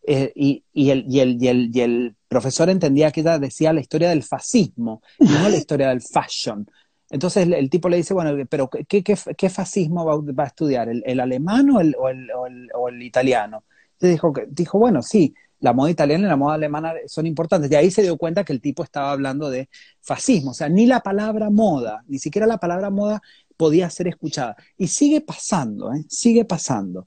Eh, y, y, el, y, el, y, el, y, el, profesor entendía que ella decía la historia del fascismo, y no la historia del fashion. Entonces el, tipo le dice, bueno, pero ¿qué, qué, qué fascismo va, va, a estudiar? ¿El, el alemán o el, o el, o el, italiano? Entonces dijo, dijo, bueno, sí, la moda italiana y la moda alemana son importantes. Y ahí se dio cuenta que el tipo estaba hablando de fascismo. O sea, ni la palabra moda, ni siquiera la palabra moda podía ser escuchada. Y sigue pasando, ¿eh? sigue pasando.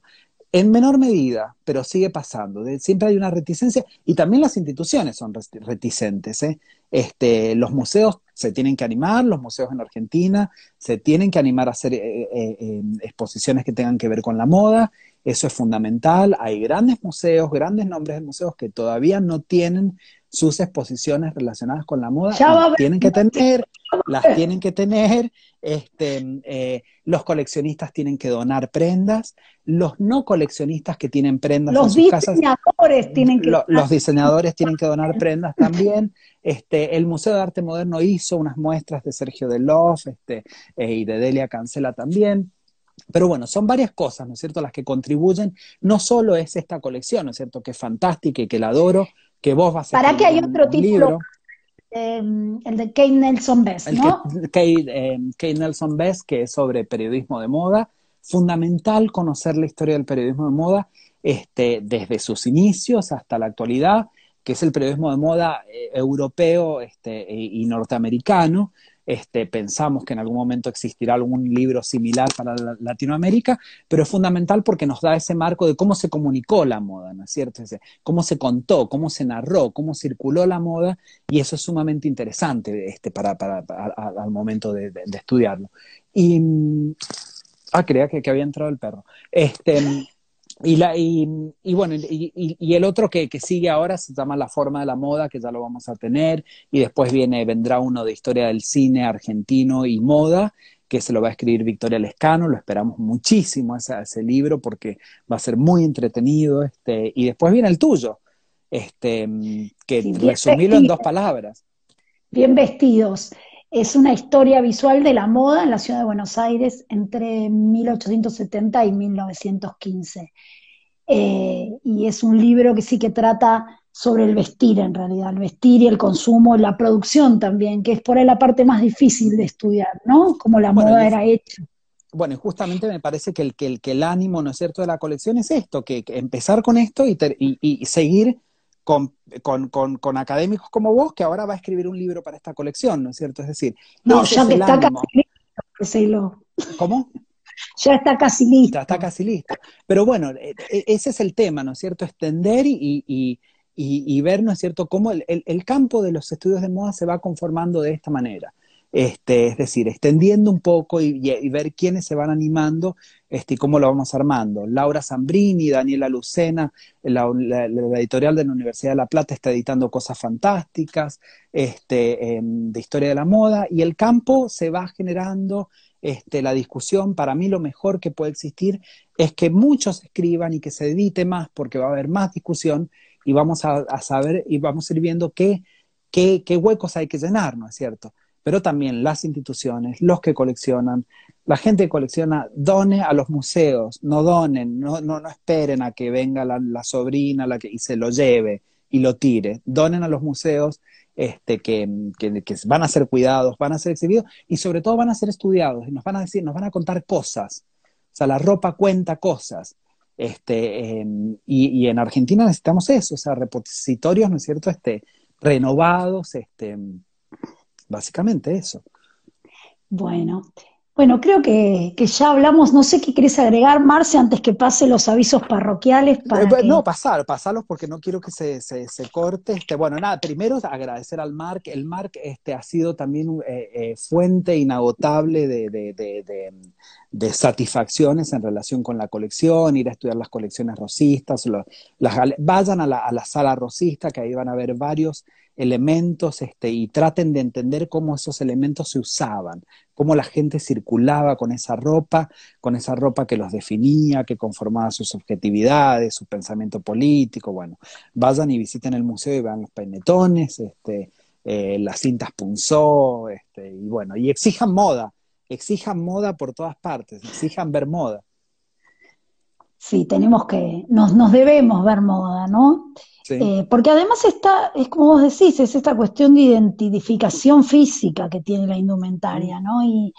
En menor medida, pero sigue pasando. Siempre hay una reticencia y también las instituciones son reticentes. ¿eh? Este, los museos se tienen que animar, los museos en Argentina se tienen que animar a hacer eh, eh, exposiciones que tengan que ver con la moda eso es fundamental. Hay grandes museos, grandes nombres de museos que todavía no tienen sus exposiciones relacionadas con la moda. Las tienen que tener, las tienen que tener. Este, eh, los coleccionistas tienen que donar prendas. Los no coleccionistas que tienen prendas los en sus casas. Tienen que los diseñadores tienen que donar prendas también. Este, el Museo de Arte Moderno hizo unas muestras de Sergio Delof este, eh, y de Delia Cancela también. Pero bueno, son varias cosas, ¿no es cierto?, las que contribuyen. No solo es esta colección, ¿no es cierto?, que es fantástica y que la adoro, que vos vas a Para que hay otro título, eh, el de Kate Nelson Best, ¿no? Eh, Kate, Nelson Best, que es sobre periodismo de moda. Fundamental conocer la historia del periodismo de moda este, desde sus inicios hasta la actualidad, que es el periodismo de moda eh, europeo este, y norteamericano, este, pensamos que en algún momento existirá algún libro similar para Latinoamérica, pero es fundamental porque nos da ese marco de cómo se comunicó la moda, ¿no es cierto? cómo se contó, cómo se narró, cómo circuló la moda, y eso es sumamente interesante este, para, al momento de, estudiarlo. Y, ah, creía que, que había entrado el perro. Este, y, la, y, bueno, y, el otro que, que, sigue ahora se llama La forma de la moda, que ya lo vamos a tener, y después viene, vendrá uno de historia del cine argentino y moda, que se lo va a escribir Victoria Lescano, lo esperamos muchísimo ese, ese libro porque va a ser muy entretenido, este, y después viene el tuyo, este, que resumirlo en dos palabras. Bien vestidos. Es una historia visual de la moda en la ciudad de Buenos Aires entre 1870 y 1915. Eh, y es un libro que sí que trata sobre el vestir en realidad, el vestir y el consumo, la producción también, que es por ahí la parte más difícil de estudiar, ¿no? Como la moda era hecha. Bueno, y justamente me parece que el, que el, que el ánimo, ¿no es cierto?, de la colección es esto, que, empezar con esto y, y seguir con, con, con, académicos como vos, que ahora va a escribir un libro para esta colección, ¿no es cierto? Es decir, no, ya está casi listo. ¿Cómo? Ya está casi listo. Ya está casi listo. Pero bueno, e, e, ese es el tema, ¿no es cierto? Extender y, y, y, ver, ¿no es cierto?, cómo el, el, campo de los estudios de moda se va conformando de esta manera. Este, es decir, extendiendo un poco y, ver quiénes se van animando este, cómo lo vamos armando. Laura Zambrini, Daniela Lucena, la, editorial de la Universidad de La Plata está editando cosas fantásticas este, em, de historia de la moda y el campo se va generando. Este, la discusión, para mí lo mejor que puede existir es que muchos escriban y que se edite más porque va a haber más discusión y vamos a, saber y vamos a ir viendo qué huecos hay que llenar, ¿no es cierto? pero también las instituciones, los que coleccionan, la gente colecciona, done a los museos, no donen, no, no, no esperen a que venga la, sobrina la que, y se lo lleve y lo tire, donen a los museos este, que, que, que, van a ser cuidados, van a ser exhibidos y sobre todo van a ser estudiados y nos van a decir, nos van a contar cosas. O sea, la ropa cuenta cosas. Este, y, y, en Argentina necesitamos eso, o sea, repositorios, ¿no es cierto?, este, renovados, este, Básicamente eso. Bueno, bueno, creo que, ya hablamos, no sé qué querés agregar, Marce, antes que pase los avisos parroquiales. Para eh, No, pasar, pasarlos porque no quiero que se, se, corte. Este, bueno, nada, primero agradecer al Marc. El Marc este, ha sido también eh, eh, fuente inagotable de, de satisfacciones en relación con la colección, ir a estudiar las colecciones rosistas, vayan a la, a la, sala rosista, que ahí van a ver varios elementos este, y traten de entender cómo esos elementos se usaban, cómo la gente circulaba con esa ropa, con esa ropa que los definía, que conformaba sus objetividades, su pensamiento político. Bueno, vayan y visiten el museo y vean los peinetones, este, eh, las cintas punzó, este, y bueno, y exijan moda, exijan moda por todas partes, exijan ver moda. Sí, tenemos que, nos, nos debemos ver moda, ¿no? Eh, porque además está, es como vos decís, es esta cuestión de identificación física que tiene la indumentaria, ¿no? Y,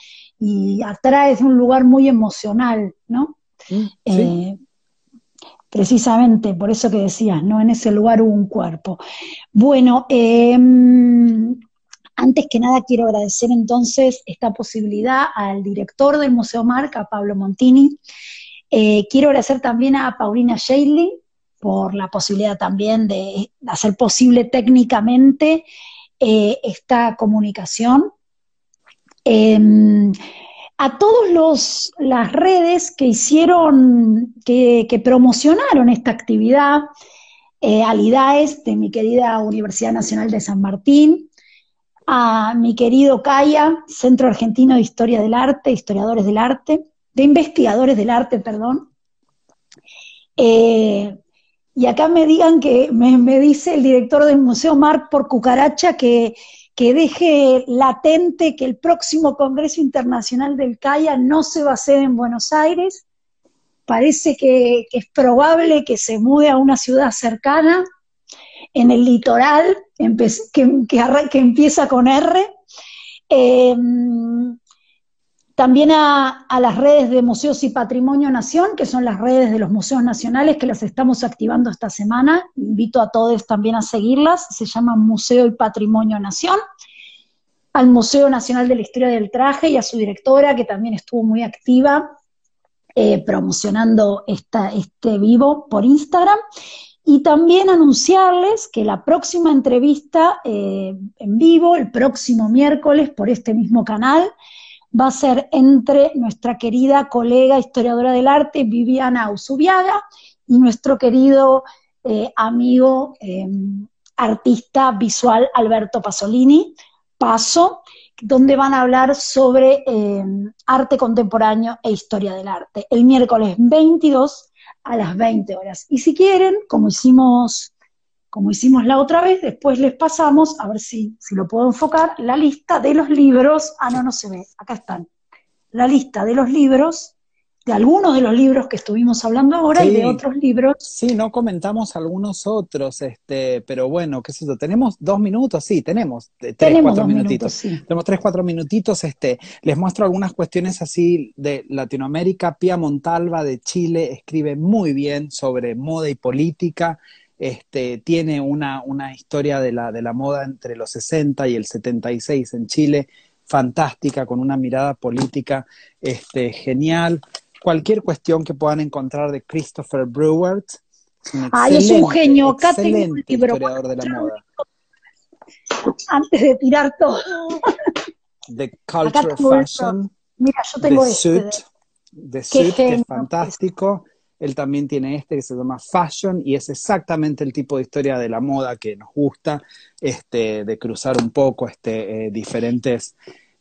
atrae de un lugar muy emocional, ¿no? Eh, precisamente por eso que decías, ¿no? En ese lugar hubo un cuerpo. Bueno, em, antes que nada quiero agradecer entonces esta posibilidad al director del Museo Marca, Pablo Montini. Eh, quiero agradecer también a Paulina Shaley, por la posibilidad también de hacer posible técnicamente eh, esta comunicación. Em, a todas las redes que hicieron, que, promocionaron esta actividad, eh, al IDAES de mi querida Universidad Nacional de San Martín, a mi querido CAIA, Centro Argentino de Historia del Arte, Historiadores del Arte, de Investigadores del Arte, perdón, eh, y acá me digan que, me, dice el director del Museo Marc por Cucaracha que, deje latente que el próximo Congreso Internacional del CAIA no se va a hacer en Buenos Aires. Parece que, es probable que se mude a una ciudad cercana, en el litoral, que, empieza con R. Eh, también a, las redes de Museos y Patrimonio Nación, que son las redes de los museos nacionales que las estamos activando esta semana. Invito a todos también a seguirlas. Se llaman Museo y Patrimonio Nación. Al Museo Nacional de la Historia del Traje y a su directora, que también estuvo muy activa eh, promocionando esta, este vivo por Instagram. Y también anunciarles que la próxima entrevista eh, en vivo, el próximo miércoles por este mismo canal, va a ser entre nuestra querida colega historiadora del arte Viviana Usubiaga y nuestro querido eh, amigo em, artista visual Alberto Pasolini, Paso, donde van a hablar sobre arte contemporáneo e historia del arte, el miércoles 22 a las 20 horas. Y si quieren, como hicimos como hicimos la otra vez, después les pasamos, a ver si, si lo puedo enfocar, la lista de los libros, ah, no, no se ve, acá están, la lista de los libros, de algunos de los libros que estuvimos hablando ahora y de otros libros. Sí, no comentamos algunos otros, este, pero bueno, qué sé yo, tenemos dos minutos, sí, tenemos eh, tres, cuatro minutitos. Tenemos tres, cuatro minutitos, este, les muestro algunas cuestiones así de Latinoamérica. Pia Montalva de Chile escribe muy bien sobre moda y política este, tiene una, historia de la, de la moda entre los 60 y el 76 en Chile, fantástica, con una mirada política este, genial. Cualquier cuestión que puedan encontrar de Christopher Brewer. Ay, es un genio, acá tengo un libro. historiador de la moda. Antes de tirar todo. The Culture Fashion. Mira, yo tengo The este. Suit, The Suit, que es fantástico. Él también tiene este que se llama Fashion y es exactamente el tipo de historia de la moda que nos gusta, este, de cruzar un poco este, eh, diferentes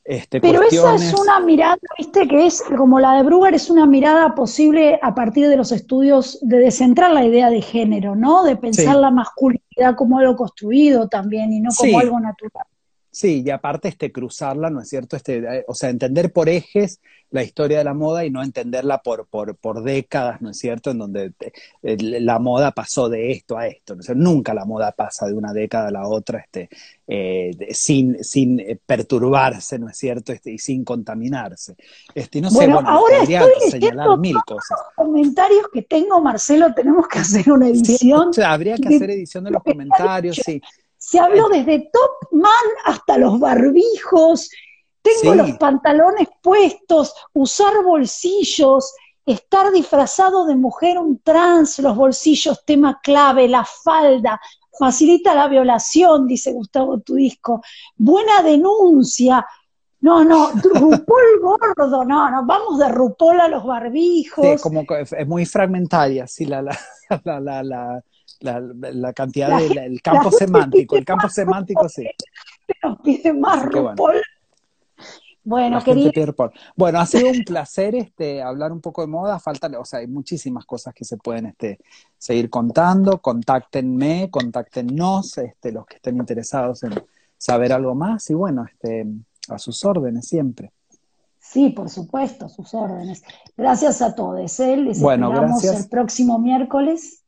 este, Pero esa es una mirada, viste, que es como la de Bruger, es una mirada posible a partir de los estudios de descentrar la idea de género, ¿no? De pensar la masculinidad como algo construido también y no como algo natural. Sí, y aparte este cruzarla, ¿no es cierto? Este, eh, o sea, entender por ejes la historia de la moda y no entenderla por, por, por décadas, ¿no es cierto? En donde eh, la moda pasó de esto a esto. ¿no? nunca la moda pasa de una década a la otra este, eh, sin, sin perturbarse, ¿no es cierto? Este, y sin contaminarse. Este, no bueno, ahora estoy señalar mil cosas. Los comentarios que tengo, Marcelo, tenemos que hacer una edición. habría que hacer edición de los comentarios, sí. Se habló desde Top Man hasta los barbijos, tengo los pantalones puestos, usar bolsillos, estar disfrazado de mujer un trans, los bolsillos, tema clave, la falda, facilita la violación, dice Gustavo Tudisco, buena denuncia, No, no, RuPaul gordo, no, no, vamos de RuPaul a los barbijos. Sí, como es muy fragmentaria, sí, la, la, la, la, la cantidad del campo semántico, el campo semántico, sí. Nos pide más RuPaul. Bueno, querido. Bueno, ha sido un placer este, hablar un poco de moda. Falta, o sea, hay muchísimas cosas que se pueden este, seguir contando. Contáctenme, contáctenos, este, los que estén interesados en saber algo más. Y bueno, este, a sus órdenes siempre. Sí, por supuesto, a sus órdenes. Gracias a todos. ¿eh? Les bueno, esperamos el próximo miércoles.